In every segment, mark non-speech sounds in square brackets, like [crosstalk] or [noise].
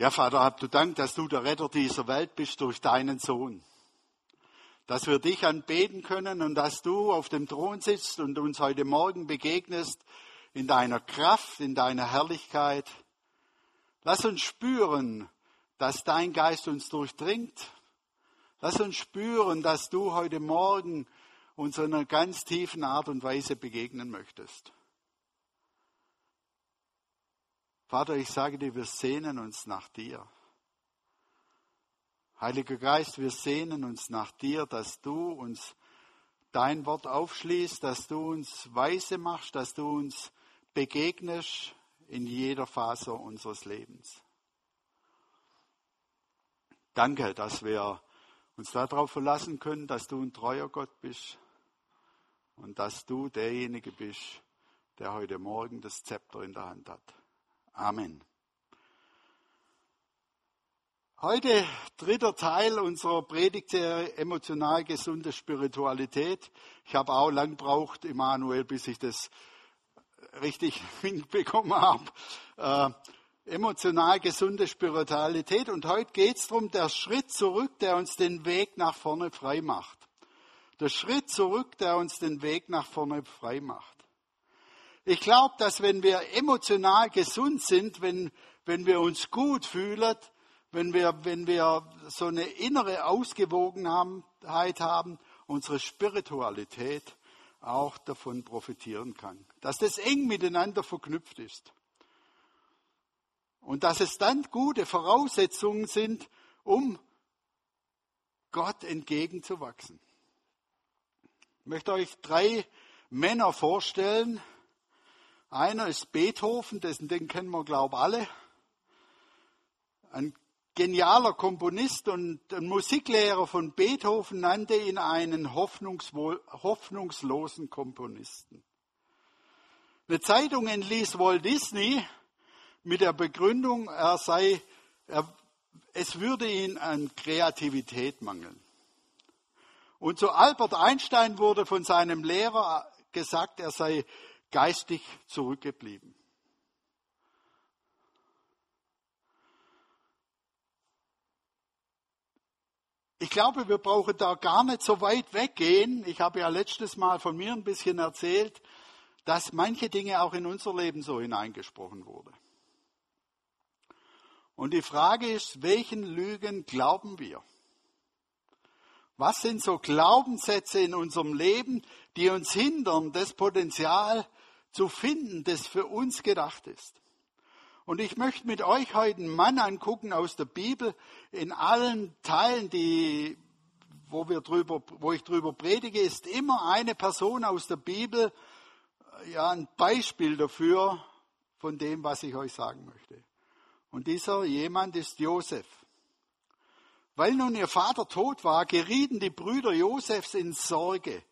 Ja, Vater, hab du Dank, dass du der Retter dieser Welt bist durch deinen Sohn. Dass wir dich anbeten können und dass du auf dem Thron sitzt und uns heute Morgen begegnest in deiner Kraft, in deiner Herrlichkeit. Lass uns spüren, dass dein Geist uns durchdringt. Lass uns spüren, dass du heute Morgen uns in einer ganz tiefen Art und Weise begegnen möchtest. Vater, ich sage dir, wir sehnen uns nach dir. Heiliger Geist, wir sehnen uns nach dir, dass du uns dein Wort aufschließt, dass du uns weise machst, dass du uns begegnest in jeder Phase unseres Lebens. Danke, dass wir uns darauf verlassen können, dass du ein treuer Gott bist und dass du derjenige bist, der heute Morgen das Zepter in der Hand hat. Amen. Heute dritter Teil unserer Predigtserie Emotional gesunde Spiritualität. Ich habe auch lang gebraucht, Emanuel, bis ich das richtig [laughs] hinbekommen habe. Äh, emotional gesunde Spiritualität. Und heute geht es darum, der Schritt zurück, der uns den Weg nach vorne frei macht. Der Schritt zurück, der uns den Weg nach vorne frei macht. Ich glaube, dass wenn wir emotional gesund sind, wenn, wenn wir uns gut fühlen, wenn wir, wenn wir so eine innere Ausgewogenheit haben, unsere Spiritualität auch davon profitieren kann. Dass das eng miteinander verknüpft ist. Und dass es dann gute Voraussetzungen sind, um Gott entgegenzuwachsen. Ich möchte euch drei Männer vorstellen, einer ist Beethoven, dessen den kennen wir, glaube ich, alle. Ein genialer Komponist und ein Musiklehrer von Beethoven nannte ihn einen hoffnungslosen Komponisten. Eine Zeitung entließ Walt Disney mit der Begründung, er sei, er, es würde ihn an Kreativität mangeln. Und zu Albert Einstein wurde von seinem Lehrer gesagt, er sei geistig zurückgeblieben. Ich glaube, wir brauchen da gar nicht so weit weggehen. Ich habe ja letztes Mal von mir ein bisschen erzählt, dass manche Dinge auch in unser Leben so hineingesprochen wurden. Und die Frage ist, welchen Lügen glauben wir? Was sind so Glaubenssätze in unserem Leben, die uns hindern, das Potenzial zu finden, das für uns gedacht ist. Und ich möchte mit euch heute einen Mann angucken aus der Bibel in allen Teilen, die, wo, wir drüber, wo ich drüber predige, ist immer eine Person aus der Bibel ja, ein Beispiel dafür von dem, was ich euch sagen möchte. Und dieser jemand ist Josef. Weil nun ihr Vater tot war, gerieten die Brüder Josefs in Sorge.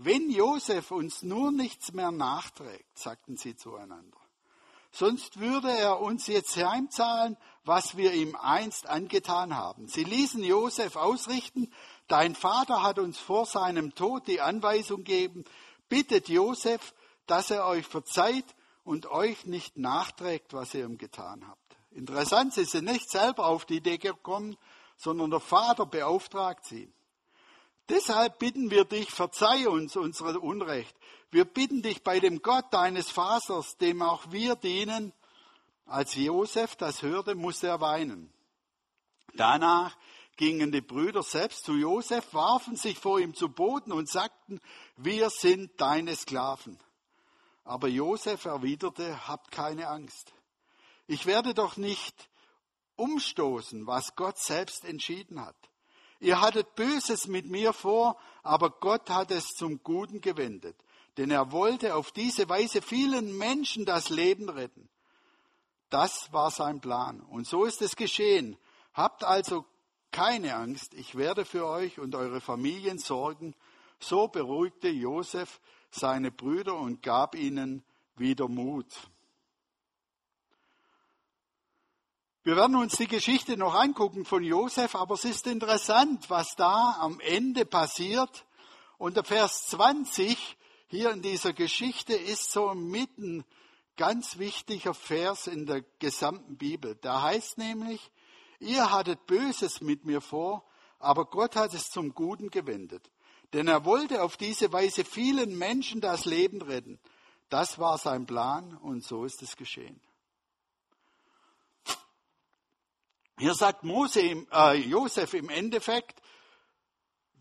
Wenn Josef uns nur nichts mehr nachträgt, sagten sie zueinander, sonst würde er uns jetzt heimzahlen, was wir ihm einst angetan haben. Sie ließen Josef ausrichten, dein Vater hat uns vor seinem Tod die Anweisung gegeben, bittet Josef, dass er euch verzeiht und euch nicht nachträgt, was ihr ihm getan habt. Interessant, sie sind nicht selber auf die Idee gekommen, sondern der Vater beauftragt sie. Deshalb bitten wir dich, verzeih uns unsere Unrecht. Wir bitten dich bei dem Gott deines Vaters, dem auch wir dienen. Als Josef das hörte, musste er weinen. Danach gingen die Brüder selbst zu Josef, warfen sich vor ihm zu Boden und sagten, wir sind deine Sklaven. Aber Josef erwiderte, habt keine Angst. Ich werde doch nicht umstoßen, was Gott selbst entschieden hat. Ihr hattet Böses mit mir vor, aber Gott hat es zum Guten gewendet, denn er wollte auf diese Weise vielen Menschen das Leben retten. Das war sein Plan. Und so ist es geschehen. Habt also keine Angst, ich werde für euch und eure Familien sorgen. So beruhigte Josef seine Brüder und gab ihnen wieder Mut. Wir werden uns die Geschichte noch angucken von Josef, aber es ist interessant, was da am Ende passiert. Und der Vers 20 hier in dieser Geschichte ist so mitten ganz wichtiger Vers in der gesamten Bibel. Da heißt nämlich, ihr hattet Böses mit mir vor, aber Gott hat es zum Guten gewendet. Denn er wollte auf diese Weise vielen Menschen das Leben retten. Das war sein Plan und so ist es geschehen. Hier sagt Mose im, äh, Josef im Endeffekt,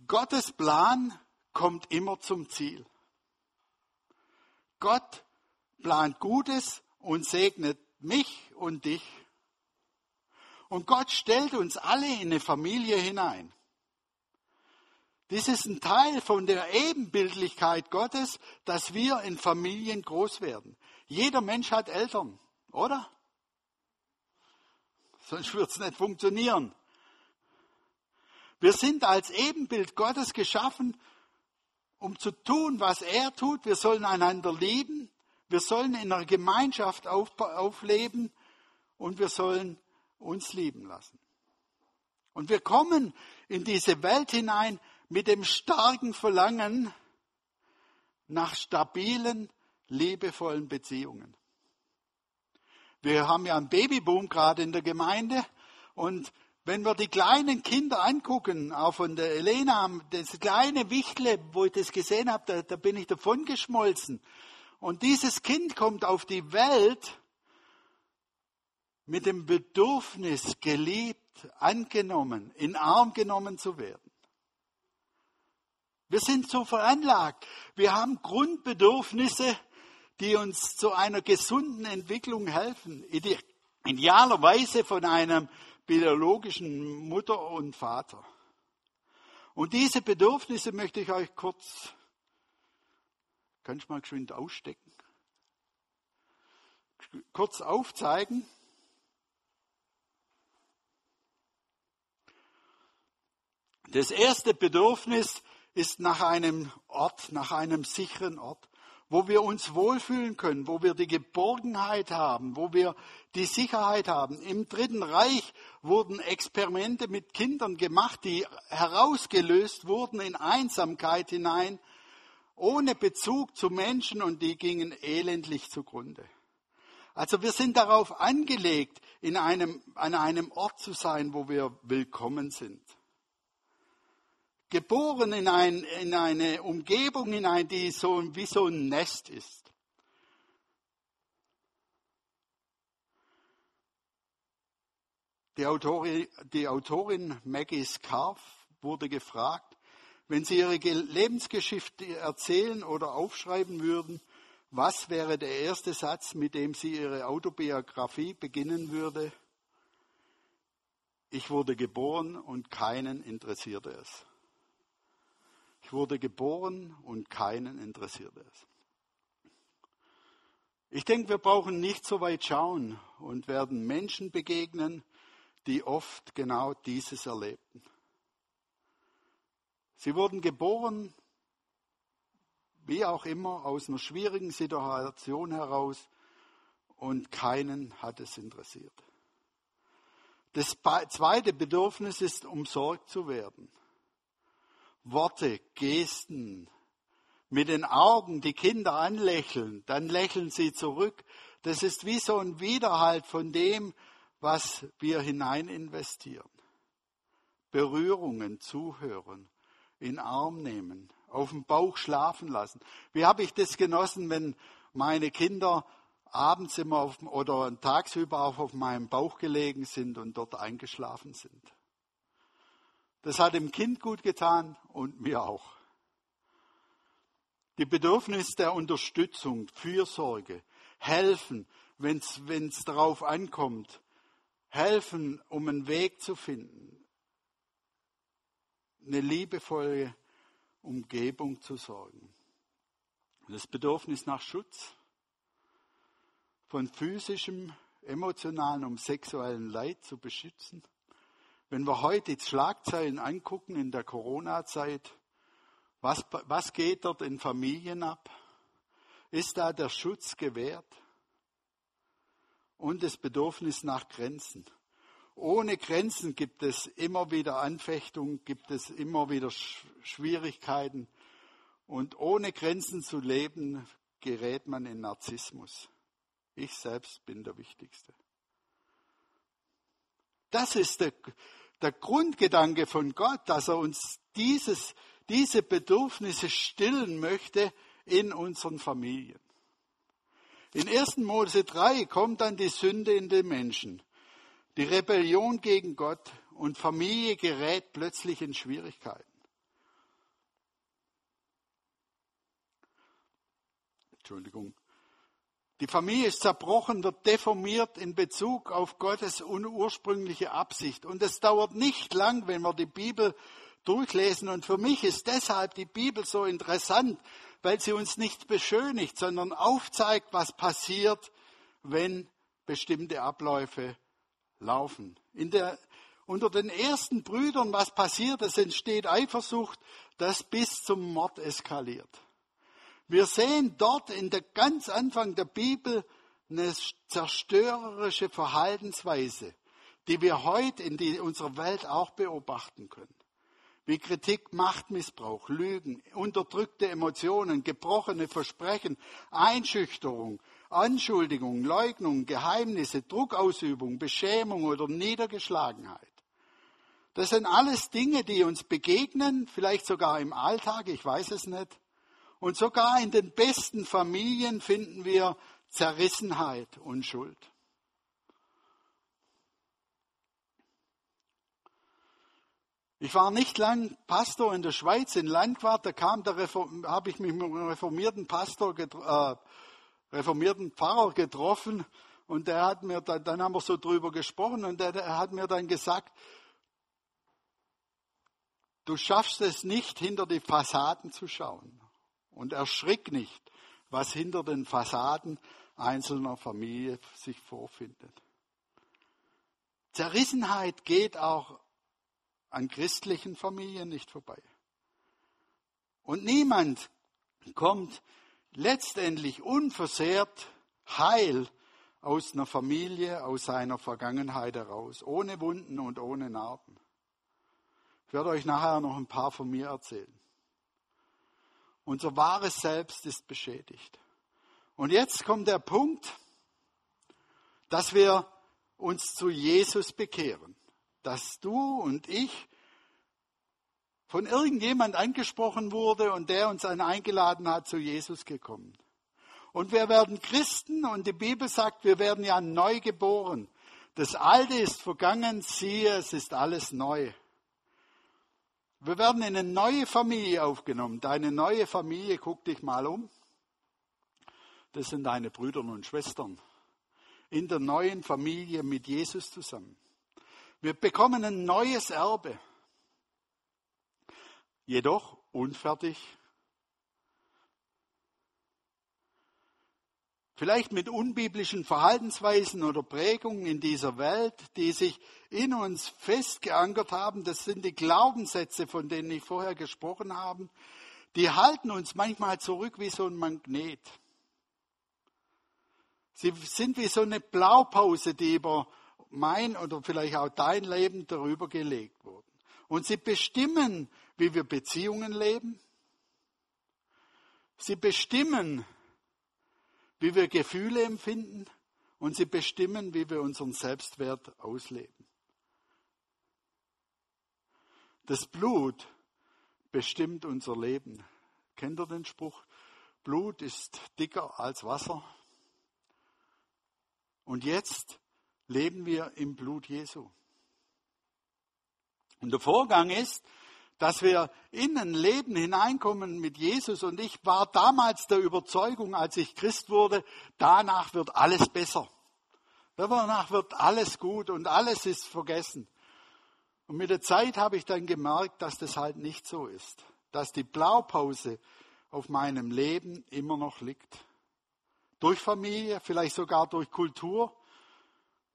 Gottes Plan kommt immer zum Ziel. Gott plant Gutes und segnet mich und dich. Und Gott stellt uns alle in eine Familie hinein. Dies ist ein Teil von der Ebenbildlichkeit Gottes, dass wir in Familien groß werden. Jeder Mensch hat Eltern, oder? Sonst wird es nicht funktionieren. Wir sind als Ebenbild Gottes geschaffen, um zu tun, was er tut. Wir sollen einander lieben. Wir sollen in einer Gemeinschaft aufleben und wir sollen uns lieben lassen. Und wir kommen in diese Welt hinein mit dem starken Verlangen nach stabilen, liebevollen Beziehungen. Wir haben ja einen Babyboom gerade in der Gemeinde und wenn wir die kleinen Kinder angucken, auch von der Elena, das kleine Wichtle, wo ich das gesehen habe, da, da bin ich davon geschmolzen. Und dieses Kind kommt auf die Welt mit dem Bedürfnis, geliebt, angenommen, in Arm genommen zu werden. Wir sind so veranlagt. Wir haben Grundbedürfnisse, die uns zu einer gesunden Entwicklung helfen. Idealerweise von einem biologischen Mutter und Vater. Und diese Bedürfnisse möchte ich euch kurz, kann ich mal geschwind ausstecken, kurz aufzeigen. Das erste Bedürfnis ist nach einem Ort, nach einem sicheren Ort wo wir uns wohlfühlen können, wo wir die Geborgenheit haben, wo wir die Sicherheit haben. Im Dritten Reich wurden Experimente mit Kindern gemacht, die herausgelöst wurden in Einsamkeit hinein, ohne Bezug zu Menschen und die gingen elendlich zugrunde. Also wir sind darauf angelegt, in einem, an einem Ort zu sein, wo wir willkommen sind geboren in, ein, in eine Umgebung hinein, die so wie so ein Nest ist. Die Autorin, die Autorin Maggie Scarf wurde gefragt, wenn sie ihre Lebensgeschichte erzählen oder aufschreiben würden, was wäre der erste Satz, mit dem sie ihre Autobiografie beginnen würde? Ich wurde geboren und keinen interessierte es. Ich wurde geboren und keinen interessiert es. Ich denke, wir brauchen nicht so weit schauen und werden Menschen begegnen, die oft genau dieses erlebten. Sie wurden geboren, wie auch immer, aus einer schwierigen Situation heraus und keinen hat es interessiert. Das zweite Bedürfnis ist, umsorgt zu werden. Worte, Gesten, mit den Augen die Kinder anlächeln, dann lächeln sie zurück. Das ist wie so ein Widerhalt von dem, was wir hinein investieren. Berührungen, zuhören, in Arm nehmen, auf dem Bauch schlafen lassen. Wie habe ich das genossen, wenn meine Kinder abends immer auf, oder tagsüber auch auf meinem Bauch gelegen sind und dort eingeschlafen sind. Das hat dem Kind gut getan und mir auch. Die Bedürfnis der Unterstützung, Fürsorge, helfen, wenn es darauf ankommt, helfen, um einen Weg zu finden, eine liebevolle Umgebung zu sorgen. Das Bedürfnis nach Schutz von physischem, emotionalen und sexuellen Leid zu beschützen wenn wir heute die Schlagzeilen angucken in der Corona-Zeit, was, was geht dort in Familien ab? Ist da der Schutz gewährt? Und das Bedürfnis nach Grenzen. Ohne Grenzen gibt es immer wieder Anfechtungen, gibt es immer wieder Schwierigkeiten. Und ohne Grenzen zu leben, gerät man in Narzissmus. Ich selbst bin der Wichtigste. Das ist der, der Grundgedanke von Gott, dass er uns dieses, diese Bedürfnisse stillen möchte in unseren Familien. In 1. Mose 3 kommt dann die Sünde in den Menschen, die Rebellion gegen Gott und Familie gerät plötzlich in Schwierigkeiten. Entschuldigung. Die Familie ist zerbrochen, wird deformiert in Bezug auf Gottes ursprüngliche Absicht. Und es dauert nicht lang, wenn wir die Bibel durchlesen. Und für mich ist deshalb die Bibel so interessant, weil sie uns nicht beschönigt, sondern aufzeigt, was passiert, wenn bestimmte Abläufe laufen. Der, unter den ersten Brüdern, was passiert? Es entsteht Eifersucht, das bis zum Mord eskaliert. Wir sehen dort in der ganz Anfang der Bibel eine zerstörerische Verhaltensweise, die wir heute in die, unserer Welt auch beobachten können. Wie Kritik, Machtmissbrauch, Lügen, unterdrückte Emotionen, gebrochene Versprechen, Einschüchterung, Anschuldigung, Leugnung, Geheimnisse, Druckausübung, Beschämung oder Niedergeschlagenheit. Das sind alles Dinge, die uns begegnen, vielleicht sogar im Alltag, ich weiß es nicht. Und sogar in den besten Familien finden wir Zerrissenheit und Schuld. Ich war nicht lang Pastor in der Schweiz, in Landquart, da kam der habe ich mich mit einem reformierten Pastor, äh, reformierten Pfarrer getroffen und der hat mir, dann, dann haben wir so drüber gesprochen und der, der hat mir dann gesagt, du schaffst es nicht, hinter die Fassaden zu schauen und erschrick nicht, was hinter den Fassaden einzelner Familie sich vorfindet. Zerrissenheit geht auch an christlichen Familien nicht vorbei. Und niemand kommt letztendlich unversehrt heil aus einer Familie, aus seiner Vergangenheit heraus, ohne Wunden und ohne Narben. Ich werde euch nachher noch ein paar von mir erzählen. Unser wahres Selbst ist beschädigt. Und jetzt kommt der Punkt, dass wir uns zu Jesus bekehren. Dass du und ich von irgendjemand angesprochen wurde und der uns dann eingeladen hat, zu Jesus gekommen. Und wir werden Christen und die Bibel sagt, wir werden ja neu geboren. Das Alte ist vergangen, siehe, es ist alles neu. Wir werden in eine neue Familie aufgenommen. Deine neue Familie, guck dich mal um. Das sind deine Brüder und Schwestern. In der neuen Familie mit Jesus zusammen. Wir bekommen ein neues Erbe. Jedoch unfertig Vielleicht mit unbiblischen Verhaltensweisen oder Prägungen in dieser Welt, die sich in uns festgeankert haben. Das sind die Glaubenssätze, von denen ich vorher gesprochen habe. Die halten uns manchmal zurück wie so ein Magnet. Sie sind wie so eine Blaupause, die über mein oder vielleicht auch dein Leben darüber gelegt wurden. Und sie bestimmen, wie wir Beziehungen leben. Sie bestimmen, wie wir Gefühle empfinden und sie bestimmen, wie wir unseren Selbstwert ausleben. Das Blut bestimmt unser Leben. Kennt ihr den Spruch? Blut ist dicker als Wasser. Und jetzt leben wir im Blut Jesu. Und der Vorgang ist, dass wir in ein Leben hineinkommen mit Jesus. Und ich war damals der Überzeugung, als ich Christ wurde, danach wird alles besser. Danach wird alles gut und alles ist vergessen. Und mit der Zeit habe ich dann gemerkt, dass das halt nicht so ist. Dass die Blaupause auf meinem Leben immer noch liegt. Durch Familie, vielleicht sogar durch Kultur.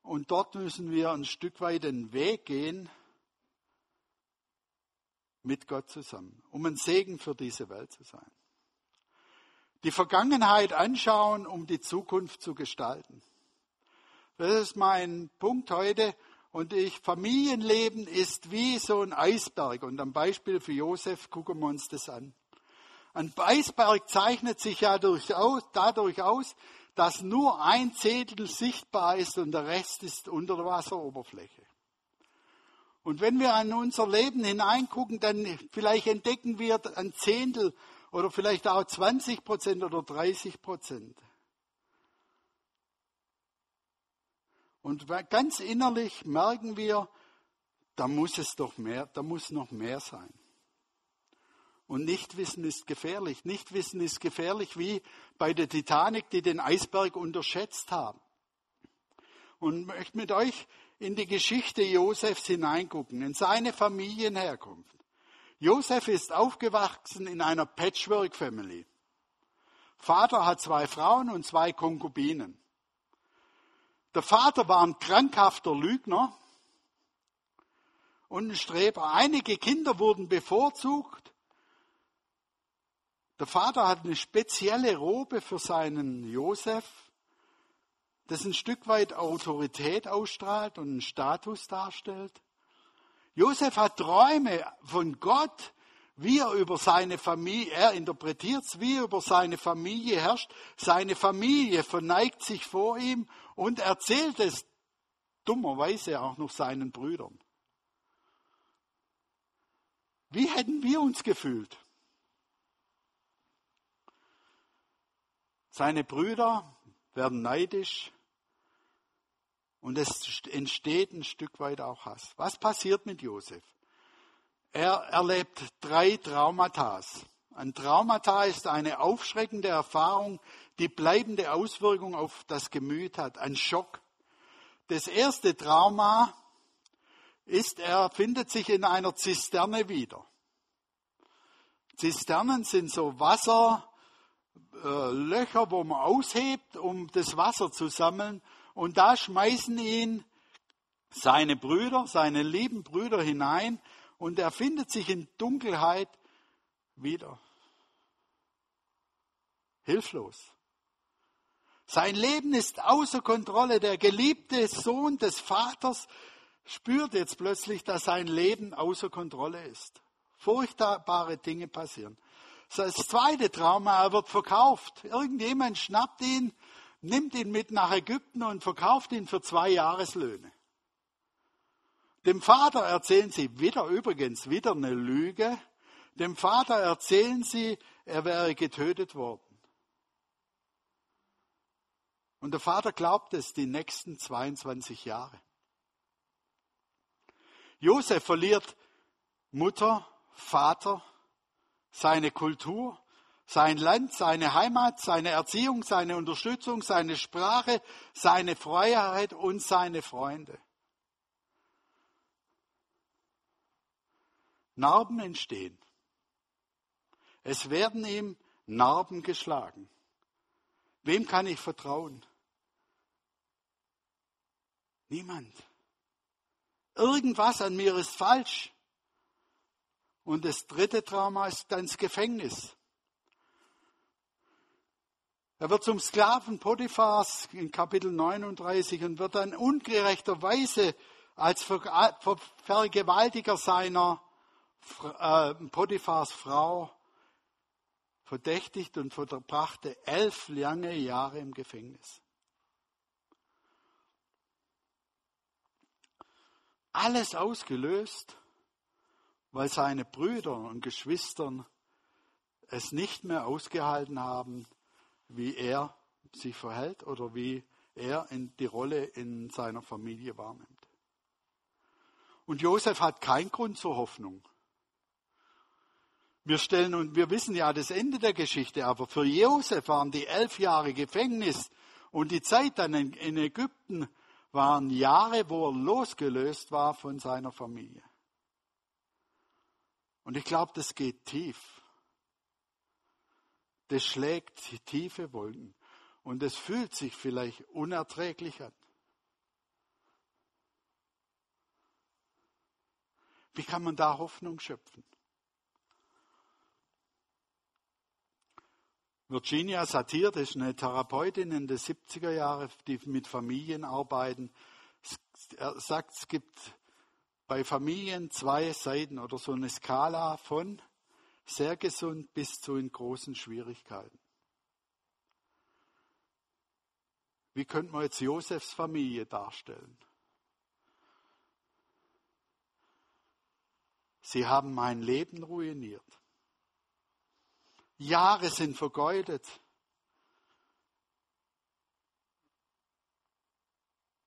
Und dort müssen wir ein Stück weit den Weg gehen, mit Gott zusammen, um ein Segen für diese Welt zu sein. Die Vergangenheit anschauen, um die Zukunft zu gestalten. Das ist mein Punkt heute. Und ich, Familienleben ist wie so ein Eisberg. Und am Beispiel für Josef gucken wir uns das an. Ein Eisberg zeichnet sich ja dadurch aus, dass nur ein Zehntel sichtbar ist und der Rest ist unter der Wasseroberfläche. Und wenn wir an unser Leben hineingucken, dann vielleicht entdecken wir ein Zehntel oder vielleicht auch 20 Prozent oder 30 Prozent. Und ganz innerlich merken wir, da muss es doch mehr, da muss noch mehr sein. Und Nichtwissen ist gefährlich. Nichtwissen ist gefährlich wie bei der Titanic, die den Eisberg unterschätzt haben. Und möchte mit euch in die Geschichte Josefs hineingucken, in seine Familienherkunft. Josef ist aufgewachsen in einer Patchwork-Family. Vater hat zwei Frauen und zwei Konkubinen. Der Vater war ein krankhafter Lügner und ein Streber. Einige Kinder wurden bevorzugt. Der Vater hat eine spezielle Robe für seinen Josef, das ein Stück weit Autorität ausstrahlt und einen Status darstellt. Josef hat Träume von Gott, wie er über seine Familie, er interpretiert es, wie er über seine Familie herrscht. Seine Familie verneigt sich vor ihm und erzählt es dummerweise auch noch seinen Brüdern. Wie hätten wir uns gefühlt? Seine Brüder werden neidisch und es entsteht ein Stück weit auch Hass. Was passiert mit Josef? Er erlebt drei Traumata. Ein Traumata ist eine aufschreckende Erfahrung, die bleibende Auswirkungen auf das Gemüt hat, ein Schock. Das erste Trauma ist, er findet sich in einer Zisterne wieder. Zisternen sind so Wasserlöcher, äh, wo man aushebt, um das Wasser zu sammeln. Und da schmeißen ihn seine Brüder, seine lieben Brüder hinein und er findet sich in Dunkelheit wieder. Hilflos. Sein Leben ist außer Kontrolle. Der geliebte Sohn des Vaters spürt jetzt plötzlich, dass sein Leben außer Kontrolle ist. Furchtbare Dinge passieren. Das zweite Trauma, er wird verkauft. Irgendjemand schnappt ihn, nimmt ihn mit nach Ägypten und verkauft ihn für zwei Jahreslöhne. Dem Vater erzählen sie wieder übrigens wieder eine Lüge. Dem Vater erzählen sie, er wäre getötet worden. Und der Vater glaubt es die nächsten 22 Jahre. Josef verliert Mutter, Vater, seine Kultur, sein Land, seine Heimat, seine Erziehung, seine Unterstützung, seine Sprache, seine Freiheit und seine Freunde. Narben entstehen. Es werden ihm Narben geschlagen. Wem kann ich vertrauen? Niemand. Irgendwas an mir ist falsch. Und das dritte Trauma ist dann das Gefängnis. Er wird zum Sklaven Potiphars in Kapitel 39 und wird dann ungerechterweise als Vergewaltiger seiner äh, Potiphars Frau verdächtigt und verbrachte elf lange Jahre im Gefängnis. Alles ausgelöst, weil seine Brüder und Geschwistern es nicht mehr ausgehalten haben, wie er sich verhält oder wie er in die Rolle in seiner Familie wahrnimmt. Und Josef hat keinen Grund zur Hoffnung. Wir stellen und wir wissen ja das Ende der Geschichte, aber für Josef waren die elf Jahre Gefängnis und die Zeit dann in, in Ägypten waren Jahre, wo er losgelöst war von seiner Familie. Und ich glaube, das geht tief. Das schlägt tiefe Wolken. Und es fühlt sich vielleicht unerträglich an. Wie kann man da Hoffnung schöpfen? Virginia Satir, das ist eine Therapeutin in den 70er Jahren, die mit Familien arbeiten. Er sagt, es gibt bei Familien zwei Seiten oder so eine Skala von sehr gesund bis zu in großen Schwierigkeiten. Wie könnte man jetzt Josefs Familie darstellen? Sie haben mein Leben ruiniert. Jahre sind vergeudet.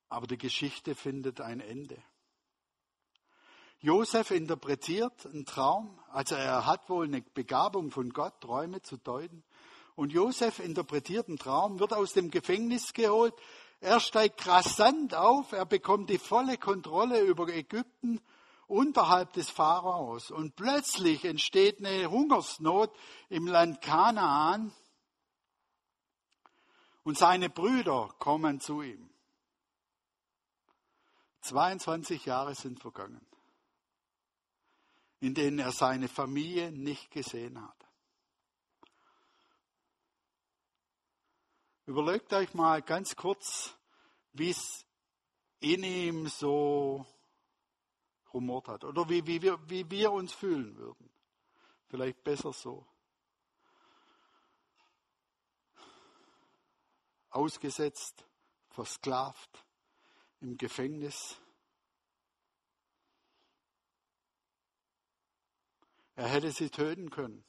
Aber die Geschichte findet ein Ende. Josef interpretiert einen Traum, also er hat wohl eine Begabung von Gott, Träume zu deuten. Und Josef interpretiert einen Traum, wird aus dem Gefängnis geholt. Er steigt rasant auf, er bekommt die volle Kontrolle über Ägypten unterhalb des Pharaos. Und plötzlich entsteht eine Hungersnot im Land Kanaan. Und seine Brüder kommen zu ihm. 22 Jahre sind vergangen, in denen er seine Familie nicht gesehen hat. Überlegt euch mal ganz kurz, wie es in ihm so rumort hat oder wie, wie, wir, wie wir uns fühlen würden. Vielleicht besser so. Ausgesetzt, versklavt, im Gefängnis. Er hätte sie töten können,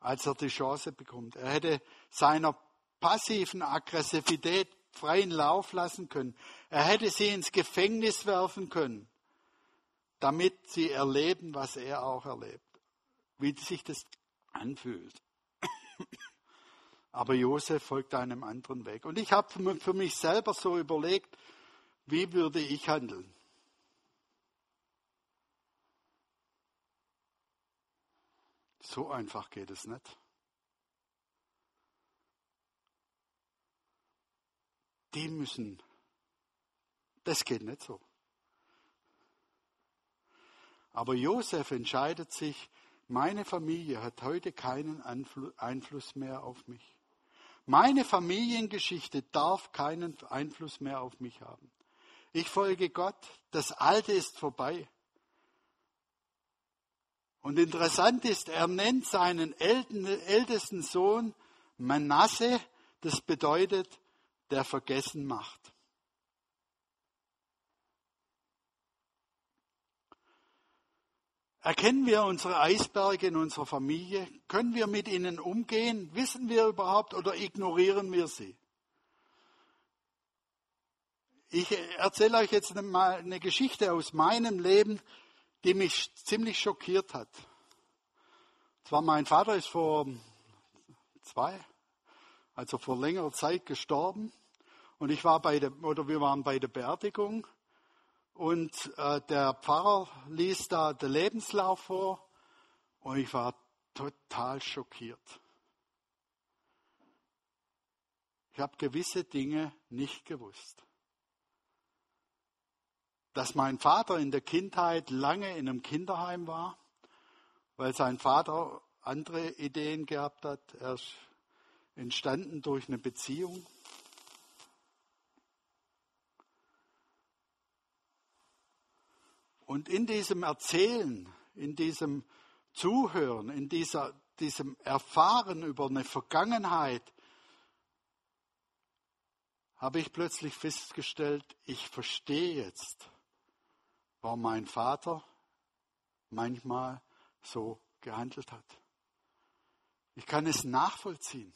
als er die Chance bekommt. Er hätte seiner passiven Aggressivität freien Lauf lassen können. Er hätte sie ins Gefängnis werfen können, damit sie erleben, was er auch erlebt, wie sich das anfühlt. Aber Josef folgt einem anderen Weg. Und ich habe für mich selber so überlegt, wie würde ich handeln? So einfach geht es nicht. die müssen. Das geht nicht so. Aber Josef entscheidet sich, meine Familie hat heute keinen Einfluss mehr auf mich. Meine Familiengeschichte darf keinen Einfluss mehr auf mich haben. Ich folge Gott, das Alte ist vorbei. Und interessant ist, er nennt seinen ältesten Sohn Manasse, das bedeutet der vergessen macht. Erkennen wir unsere Eisberge in unserer Familie? Können wir mit ihnen umgehen? Wissen wir überhaupt oder ignorieren wir sie? Ich erzähle euch jetzt mal eine Geschichte aus meinem Leben, die mich ziemlich schockiert hat. Zwar mein Vater ist vor zwei, also vor längerer Zeit gestorben. Und ich war bei der, oder wir waren bei der Beerdigung und äh, der Pfarrer ließ da den Lebenslauf vor und ich war total schockiert. Ich habe gewisse Dinge nicht gewusst. Dass mein Vater in der Kindheit lange in einem Kinderheim war, weil sein Vater andere Ideen gehabt hat. Er ist entstanden durch eine Beziehung. Und in diesem Erzählen, in diesem Zuhören, in dieser, diesem Erfahren über eine Vergangenheit, habe ich plötzlich festgestellt, ich verstehe jetzt, warum mein Vater manchmal so gehandelt hat. Ich kann es nachvollziehen.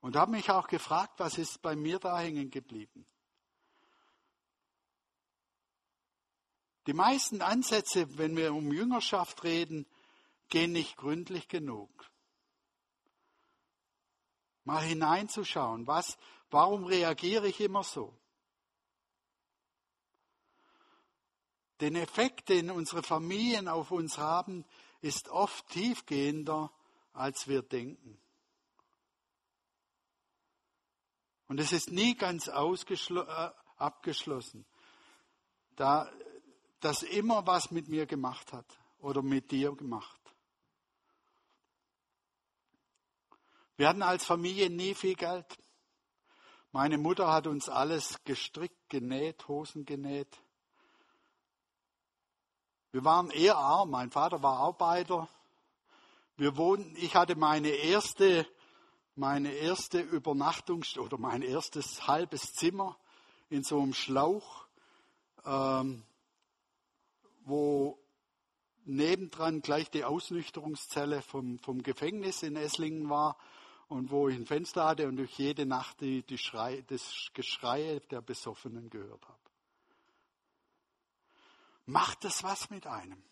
Und habe mich auch gefragt, was ist bei mir da hängen geblieben? Die meisten Ansätze, wenn wir um Jüngerschaft reden, gehen nicht gründlich genug. Mal hineinzuschauen, was, warum reagiere ich immer so? Den Effekt, den unsere Familien auf uns haben, ist oft tiefgehender, als wir denken. Und es ist nie ganz äh, abgeschlossen, da das immer was mit mir gemacht hat oder mit dir gemacht. Wir hatten als Familie nie viel Geld. Meine Mutter hat uns alles gestrickt, genäht, Hosen genäht. Wir waren eher arm. Mein Vater war Arbeiter. Wir wohnten, ich hatte meine erste, meine erste Übernachtungs- oder mein erstes halbes Zimmer in so einem Schlauch, ähm, wo nebendran gleich die Ausnüchterungszelle vom, vom Gefängnis in Esslingen war und wo ich ein Fenster hatte und durch jede Nacht die, die Schrei, das Geschrei der Besoffenen gehört habe. Macht das was mit einem?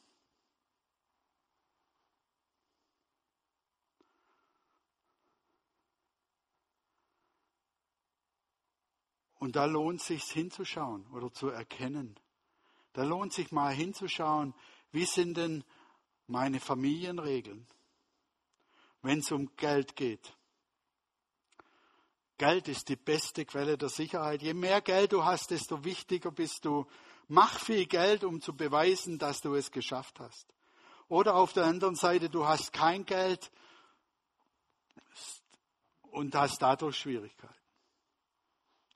Und da lohnt sich hinzuschauen oder zu erkennen. Da lohnt sich mal hinzuschauen, wie sind denn meine Familienregeln, wenn es um Geld geht. Geld ist die beste Quelle der Sicherheit. Je mehr Geld du hast, desto wichtiger bist du. Mach viel Geld, um zu beweisen, dass du es geschafft hast. Oder auf der anderen Seite, du hast kein Geld und hast dadurch Schwierigkeiten.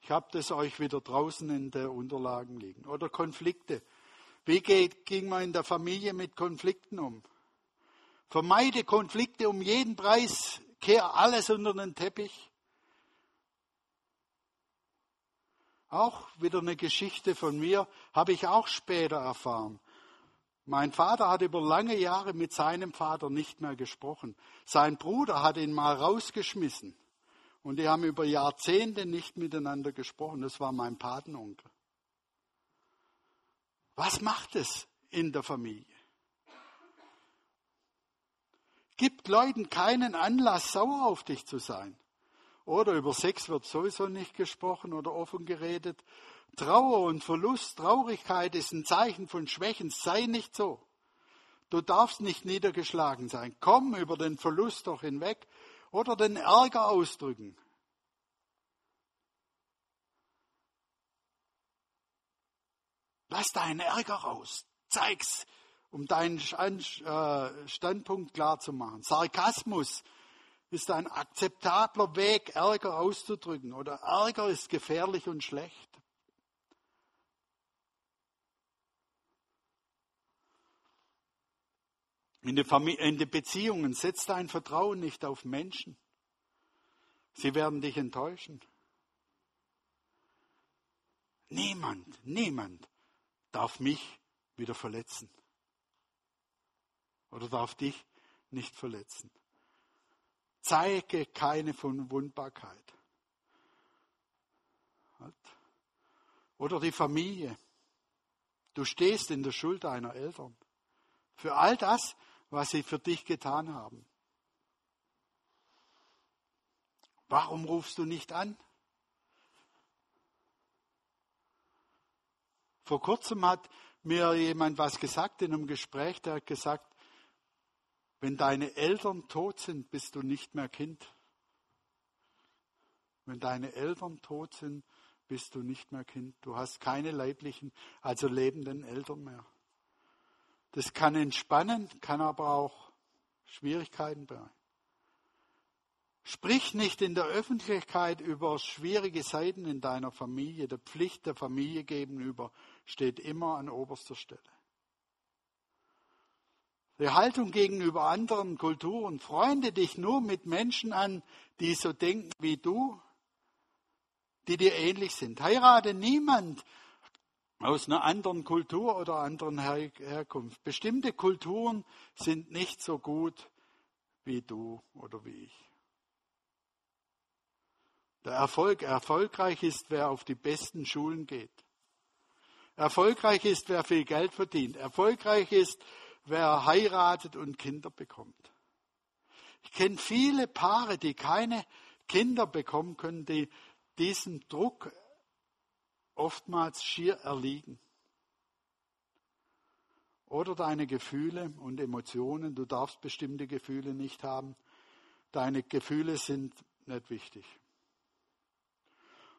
Ich habe das euch wieder draußen in der Unterlagen liegen. Oder Konflikte. Wie geht, ging man in der Familie mit Konflikten um? Vermeide Konflikte um jeden Preis. Kehr alles unter den Teppich. Auch wieder eine Geschichte von mir, habe ich auch später erfahren. Mein Vater hat über lange Jahre mit seinem Vater nicht mehr gesprochen. Sein Bruder hat ihn mal rausgeschmissen. Und die haben über Jahrzehnte nicht miteinander gesprochen. Das war mein Patenonkel. Was macht es in der Familie? Gibt Leuten keinen Anlass, sauer auf dich zu sein. Oder über Sex wird sowieso nicht gesprochen oder offen geredet. Trauer und Verlust, Traurigkeit ist ein Zeichen von Schwächen. Sei nicht so. Du darfst nicht niedergeschlagen sein. Komm über den Verlust doch hinweg oder den Ärger ausdrücken. Lass deinen Ärger raus. Zeig's, um deinen äh, Standpunkt klar zu machen. Sarkasmus ist ein akzeptabler Weg, Ärger auszudrücken. Oder Ärger ist gefährlich und schlecht. In den Beziehungen setzt dein Vertrauen nicht auf Menschen. Sie werden dich enttäuschen. Niemand, niemand darf mich wieder verletzen. Oder darf dich nicht verletzen. Zeige keine Verwundbarkeit. Oder die Familie. Du stehst in der Schuld deiner Eltern. Für all das, was sie für dich getan haben. Warum rufst du nicht an? Vor kurzem hat mir jemand was gesagt in einem Gespräch, der hat gesagt, wenn deine Eltern tot sind, bist du nicht mehr Kind. Wenn deine Eltern tot sind, bist du nicht mehr Kind. Du hast keine leiblichen, also lebenden Eltern mehr. Das kann entspannen, kann aber auch Schwierigkeiten bereiten. Sprich nicht in der Öffentlichkeit über schwierige Seiten in deiner Familie. Der Pflicht der Familie gegenüber steht immer an oberster Stelle. Die Haltung gegenüber anderen Kulturen. Freunde dich nur mit Menschen an, die so denken wie du, die dir ähnlich sind. Heirate niemand, aus einer anderen Kultur oder anderen Her Herkunft. Bestimmte Kulturen sind nicht so gut wie du oder wie ich. Der Erfolg, erfolgreich ist, wer auf die besten Schulen geht. Erfolgreich ist, wer viel Geld verdient. Erfolgreich ist, wer heiratet und Kinder bekommt. Ich kenne viele Paare, die keine Kinder bekommen können, die diesem Druck oftmals schier erliegen. Oder deine Gefühle und Emotionen. Du darfst bestimmte Gefühle nicht haben. Deine Gefühle sind nicht wichtig.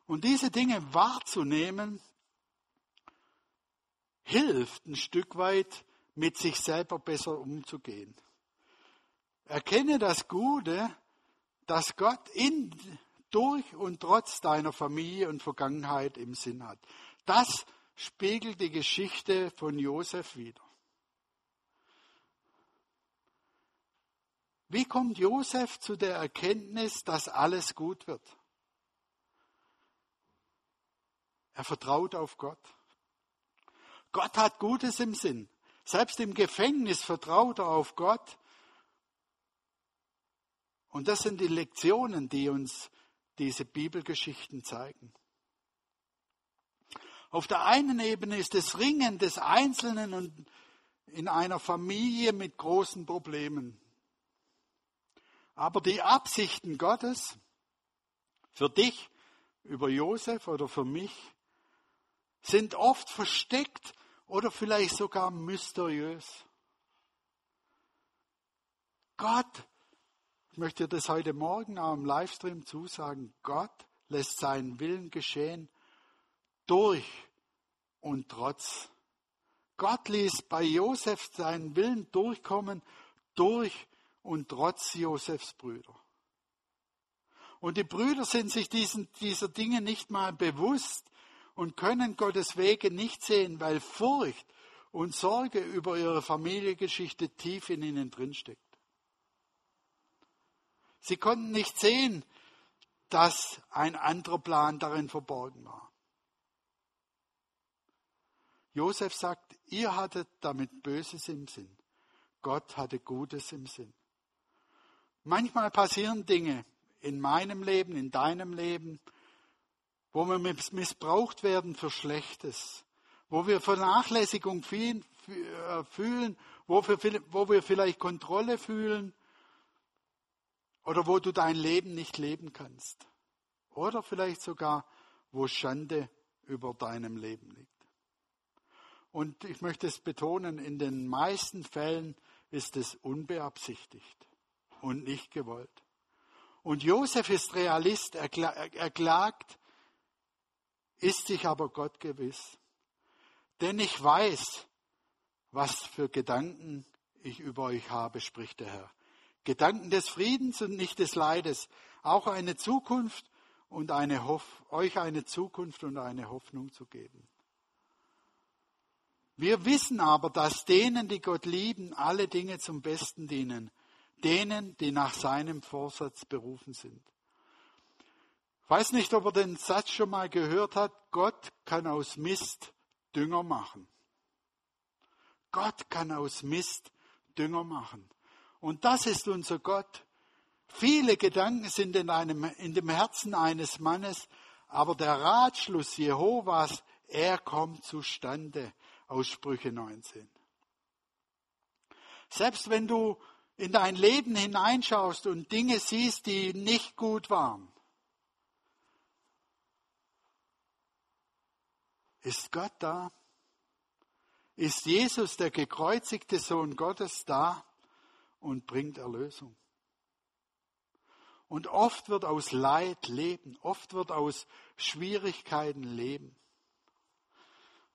Und diese Dinge wahrzunehmen, hilft ein Stück weit, mit sich selber besser umzugehen. Erkenne das Gute, das Gott in, durch und trotz deiner Familie und Vergangenheit im Sinn hat. Das spiegelt die Geschichte von Josef wider. Wie kommt Josef zu der Erkenntnis, dass alles gut wird? Er vertraut auf Gott. Gott hat Gutes im Sinn. Selbst im Gefängnis vertraut er auf Gott. Und das sind die Lektionen, die uns diese Bibelgeschichten zeigen. Auf der einen Ebene ist das Ringen des Einzelnen und in einer Familie mit großen Problemen. Aber die Absichten Gottes für dich über Josef oder für mich sind oft versteckt oder vielleicht sogar mysteriös. Gott, ich möchte das heute Morgen auch im Livestream zusagen, Gott lässt seinen Willen geschehen durch und trotz. Gott ließ bei Josef seinen Willen durchkommen durch und trotz Josefs Brüder. Und die Brüder sind sich diesen, dieser Dinge nicht mal bewusst und können Gottes Wege nicht sehen, weil Furcht und Sorge über ihre Familiengeschichte tief in ihnen drinsteckt. Sie konnten nicht sehen, dass ein anderer Plan darin verborgen war. Josef sagt, ihr hattet damit Böses im Sinn. Gott hatte Gutes im Sinn. Manchmal passieren Dinge in meinem Leben, in deinem Leben, wo wir missbraucht werden für Schlechtes, wo wir Vernachlässigung äh, fühlen, wo wir, vielleicht Kontrolle fühlen oder wo du dein Leben nicht leben kannst. Oder vielleicht sogar, wo Schande über deinem Leben liegt. Und ich möchte es betonen, in den meisten Fällen ist es unbeabsichtigt und nicht gewollt. Und Josef ist Realist, er klagt, ist sich aber Gott gewiss. Denn ich weiß, was für Gedanken ich über euch habe, spricht der Herr. Gedanken des Friedens und nicht des Leides, auch eine Zukunft und eine Hoff, euch eine Zukunft und eine Hoffnung zu geben. Wir wissen aber, dass denen, die Gott lieben, alle Dinge zum Besten dienen, denen, die nach seinem Vorsatz berufen sind. Weiß nicht, ob er den Satz schon mal gehört hat, Gott kann aus Mist Dünger machen. Gott kann aus Mist Dünger machen. Und das ist unser Gott. Viele Gedanken sind in, einem, in dem Herzen eines Mannes, aber der Ratschluss Jehovas, er kommt zustande aus Sprüche 19. Selbst wenn du in dein Leben hineinschaust und Dinge siehst, die nicht gut waren, Ist Gott da? Ist Jesus, der gekreuzigte Sohn Gottes, da und bringt Erlösung? Und oft wird aus Leid leben, oft wird aus Schwierigkeiten leben.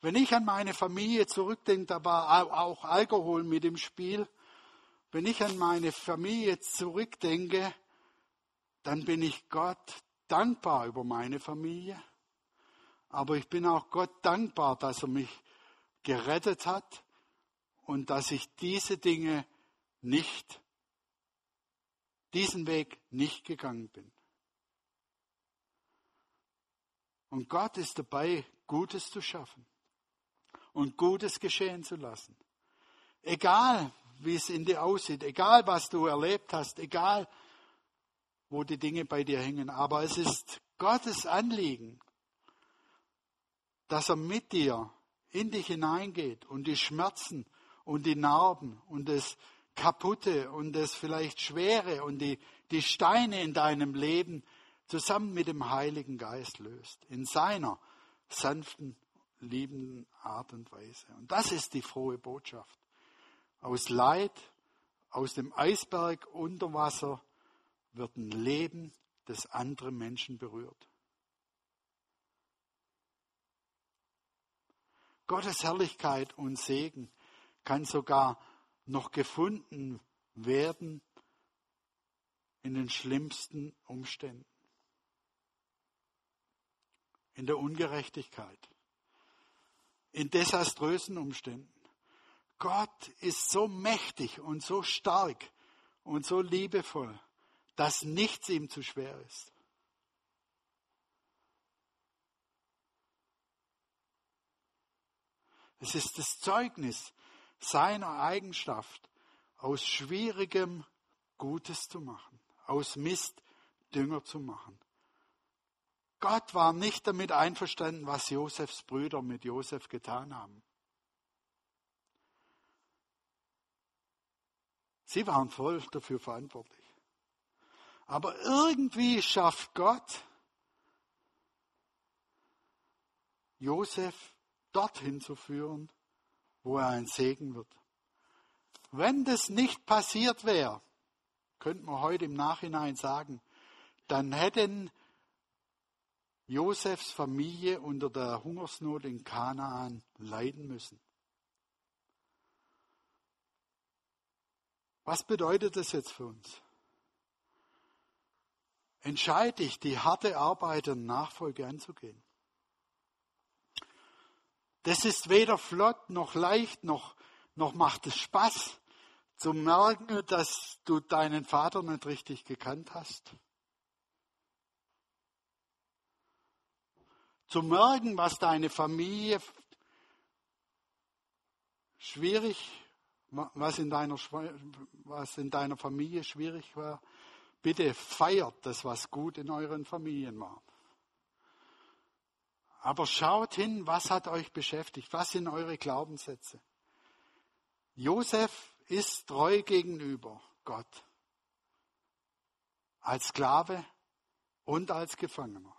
Wenn ich an meine Familie zurückdenke, da war auch Alkohol mit im Spiel. Wenn ich an meine Familie zurückdenke, dann bin ich Gott dankbar über meine Familie. Aber ich bin auch Gott dankbar, dass er mich gerettet hat und dass ich diese Dinge nicht, diesen Weg nicht gegangen bin. Und Gott ist dabei, Gutes zu schaffen und Gutes geschehen zu lassen. Egal, wie es in dir aussieht, egal, was du erlebt hast, egal, wo die Dinge bei dir hängen. Aber es ist Gottes Anliegen, dass er mit dir in dich hineingeht und die Schmerzen und die Narben und das Kaputte und das vielleicht Schwere und die, die Steine in deinem Leben zusammen mit dem Heiligen Geist löst. In seiner sanften, liebenden Art und Weise. Und das ist die frohe Botschaft. Aus Leid, aus dem Eisberg unter Wasser wird ein Leben, das andere Menschen berührt. Gottes Herrlichkeit und Segen kann sogar noch gefunden werden in den schlimmsten Umständen, in der Ungerechtigkeit, in desaströsen Umständen. Gott ist so mächtig und so stark und so liebevoll, dass nichts ihm zu schwer ist. Es ist das Zeugnis seiner Eigenschaft, aus Schwierigem Gutes zu machen, aus Mist Dünger zu machen. Gott war nicht damit einverstanden, was Josefs Brüder mit Josef getan haben. Sie waren voll dafür verantwortlich. Aber irgendwie schafft Gott Josef dorthin zu führen, wo er ein Segen wird. Wenn das nicht passiert wäre, könnte man heute im Nachhinein sagen, dann hätten Josefs Familie unter der Hungersnot in Kanaan leiden müssen. Was bedeutet das jetzt für uns? Entscheide dich, die harte Arbeit und Nachfolge anzugehen. Das ist weder flott noch leicht, noch, noch macht es Spaß zu merken, dass du deinen Vater nicht richtig gekannt hast. Zu merken, was deine Familie schwierig was in deiner, was in deiner Familie schwierig war, bitte feiert das, was gut in euren Familien war. Aber schaut hin, was hat euch beschäftigt? Was sind eure Glaubenssätze? Josef ist treu gegenüber Gott. Als Sklave und als Gefangener.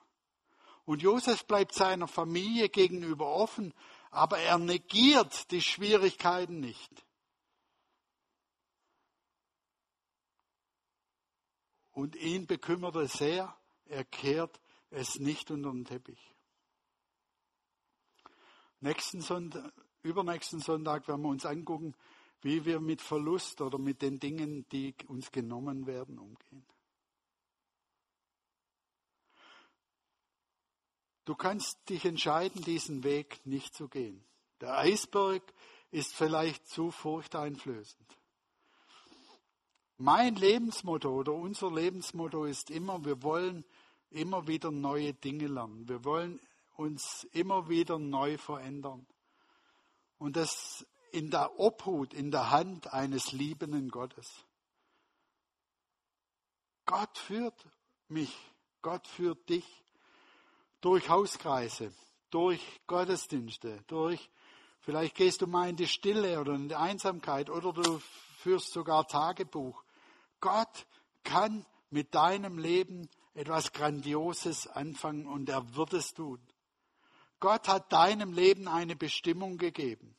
Und Josef bleibt seiner Familie gegenüber offen, aber er negiert die Schwierigkeiten nicht. Und ihn bekümmert es sehr, er kehrt es nicht unter den Teppich. Nächsten Sonntag, übernächsten Sonntag werden wir uns angucken, wie wir mit Verlust oder mit den Dingen, die uns genommen werden, umgehen. Du kannst dich entscheiden, diesen Weg nicht zu gehen. Der Eisberg ist vielleicht zu furchteinflößend. Mein Lebensmotto oder unser Lebensmotto ist immer, wir wollen immer wieder neue Dinge lernen. Wir wollen uns immer wieder neu verändern. Und das in der Obhut, in der Hand eines liebenden Gottes. Gott führt mich, Gott führt dich durch Hauskreise, durch Gottesdienste, durch, vielleicht gehst du mal in die Stille oder in die Einsamkeit oder du führst sogar Tagebuch. Gott kann mit deinem Leben etwas Grandioses anfangen und er wird es tun. Gott hat deinem Leben eine Bestimmung gegeben.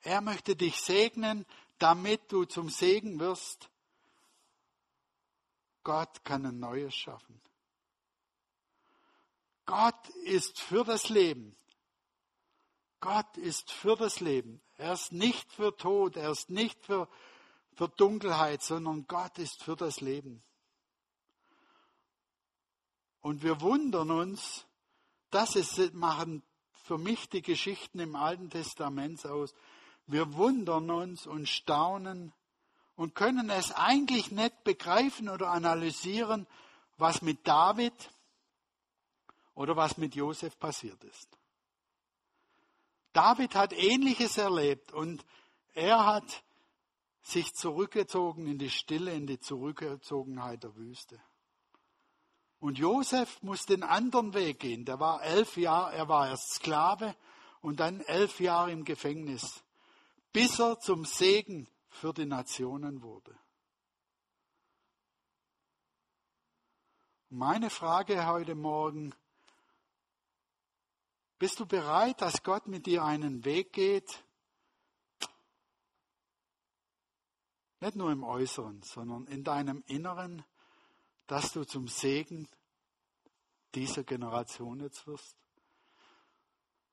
Er möchte dich segnen, damit du zum Segen wirst. Gott kann ein Neues schaffen. Gott ist für das Leben. Gott ist für das Leben. Er ist nicht für Tod, er ist nicht für für Dunkelheit, sondern Gott ist für das Leben. Und wir wundern uns, das ist, machen für mich die Geschichten im Alten Testament aus. Wir wundern uns und staunen und können es eigentlich nicht begreifen oder analysieren, was mit David oder was mit Josef passiert ist. David hat Ähnliches erlebt und er hat sich zurückgezogen in die Stille, in die Zurückgezogenheit der Wüste. Und Josef muss den anderen Weg gehen. Der war elf Jahre, er war erst Sklave und dann elf Jahre im Gefängnis, bis er zum Segen für die Nationen wurde. Meine Frage heute Morgen, bist du bereit, dass Gott mit dir einen Weg geht, Nicht nur im Äußeren, sondern in deinem Inneren, dass du zum Segen dieser Generation jetzt wirst.